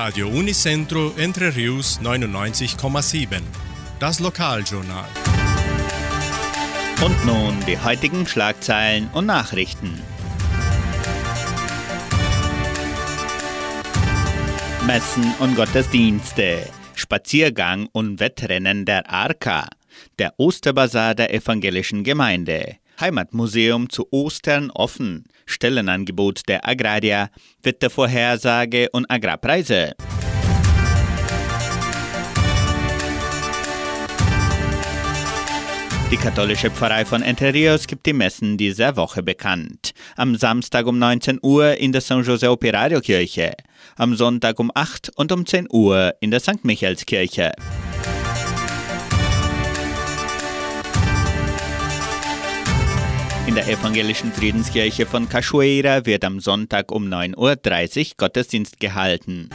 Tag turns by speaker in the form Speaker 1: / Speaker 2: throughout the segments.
Speaker 1: Radio Unicentro Entre Rius 99,7. Das Lokaljournal.
Speaker 2: Und nun die heutigen Schlagzeilen und Nachrichten. Messen und Gottesdienste, Spaziergang und Wettrennen der Arka, der Osterbazar der evangelischen Gemeinde, Heimatmuseum zu Ostern offen, Stellenangebot der Agraria, Wettervorhersage und Agrarpreise. Die katholische Pfarrei von Entre Rios gibt die Messen dieser Woche bekannt. Am Samstag um 19 Uhr in der San Jose Operario Kirche, am Sonntag um 8 und um 10 Uhr in der St. Michaelskirche. In der evangelischen Friedenskirche von Cachoeira wird am Sonntag um 9.30 Uhr Gottesdienst gehalten.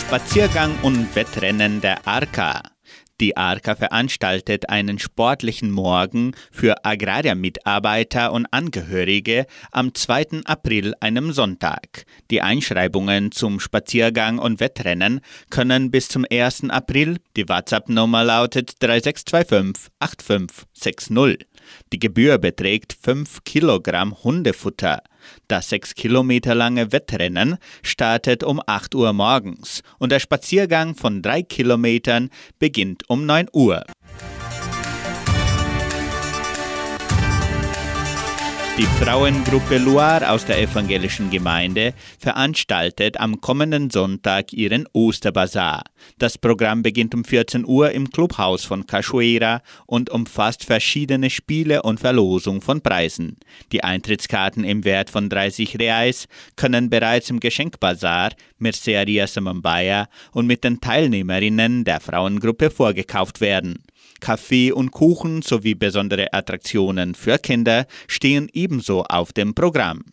Speaker 2: Spaziergang und Wettrennen der Arca. Die ARKA veranstaltet einen sportlichen Morgen für Agrarmitarbeiter und Angehörige am 2. April, einem Sonntag. Die Einschreibungen zum Spaziergang und Wettrennen können bis zum 1. April, die WhatsApp-Nummer lautet 3625 8560. Die Gebühr beträgt 5 Kilogramm Hundefutter. Das 6 Kilometer lange Wettrennen startet um 8 Uhr morgens und der Spaziergang von 3 Kilometern beginnt um 9 Uhr. Die Frauengruppe Loire aus der evangelischen Gemeinde veranstaltet am kommenden Sonntag ihren Osterbazar. Das Programm beginnt um 14 Uhr im Clubhaus von Cachoeira und umfasst verschiedene Spiele und Verlosung von Preisen. Die Eintrittskarten im Wert von 30 Reais können bereits im Geschenkbazar Merceria Samambaya und mit den Teilnehmerinnen der Frauengruppe vorgekauft werden. Kaffee und Kuchen sowie besondere Attraktionen für Kinder stehen ebenso auf dem Programm.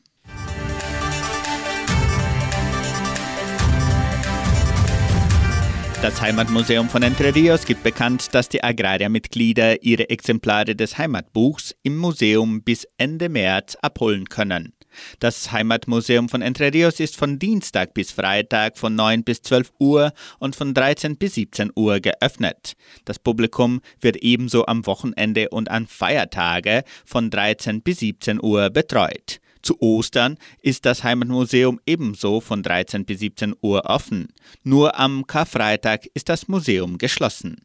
Speaker 2: Das Heimatmuseum von Entre Rios gibt bekannt, dass die Agraria-Mitglieder ihre Exemplare des Heimatbuchs im Museum bis Ende März abholen können. Das Heimatmuseum von Entre Rios ist von Dienstag bis Freitag von 9 bis 12 Uhr und von 13 bis 17 Uhr geöffnet. Das Publikum wird ebenso am Wochenende und an Feiertage von 13 bis 17 Uhr betreut. Zu Ostern ist das Heimatmuseum ebenso von 13 bis 17 Uhr offen. Nur am Karfreitag ist das Museum geschlossen.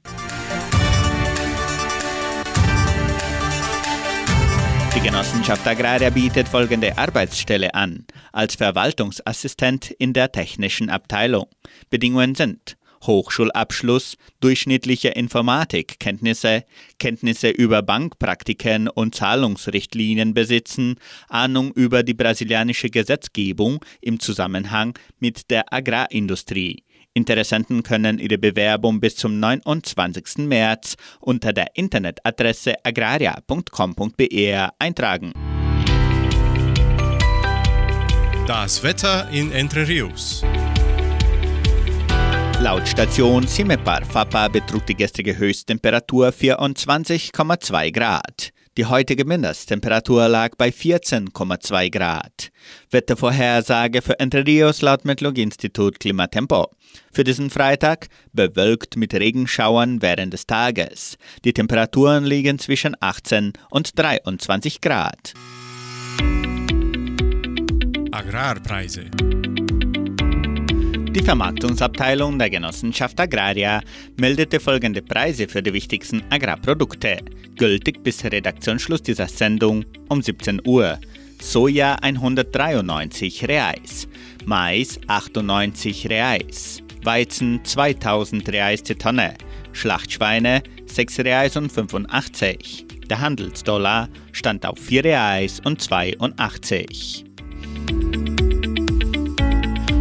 Speaker 2: Die Genossenschaft Agraria bietet folgende Arbeitsstelle an. Als Verwaltungsassistent in der technischen Abteilung. Bedingungen sind Hochschulabschluss, durchschnittliche Informatikkenntnisse, Kenntnisse über Bankpraktiken und Zahlungsrichtlinien besitzen, Ahnung über die brasilianische Gesetzgebung im Zusammenhang mit der Agrarindustrie. Interessenten können ihre Bewerbung bis zum 29. März unter der Internetadresse agraria.com.br eintragen.
Speaker 1: Das Wetter in Entre Rios.
Speaker 2: Laut Station Simepar Fapa betrug die gestrige Höchsttemperatur 24,2 Grad. Die heutige Mindesttemperatur lag bei 14,2 Grad. Wettervorhersage für Entre Rios laut Metlog-Institut Klimatempo. Für diesen Freitag bewölkt mit Regenschauern während des Tages. Die Temperaturen liegen zwischen 18 und 23 Grad.
Speaker 1: Agrarpreise.
Speaker 2: Die Vermarktungsabteilung der Genossenschaft Agraria meldete folgende Preise für die wichtigsten Agrarprodukte, gültig bis Redaktionsschluss dieser Sendung um 17 Uhr. Soja 193 Reais, Mais 98 Reais, Weizen 2000 Reais die Tonne, Schlachtschweine 6 Reais und 85. Der Handelsdollar stand auf 4 Reais und 82.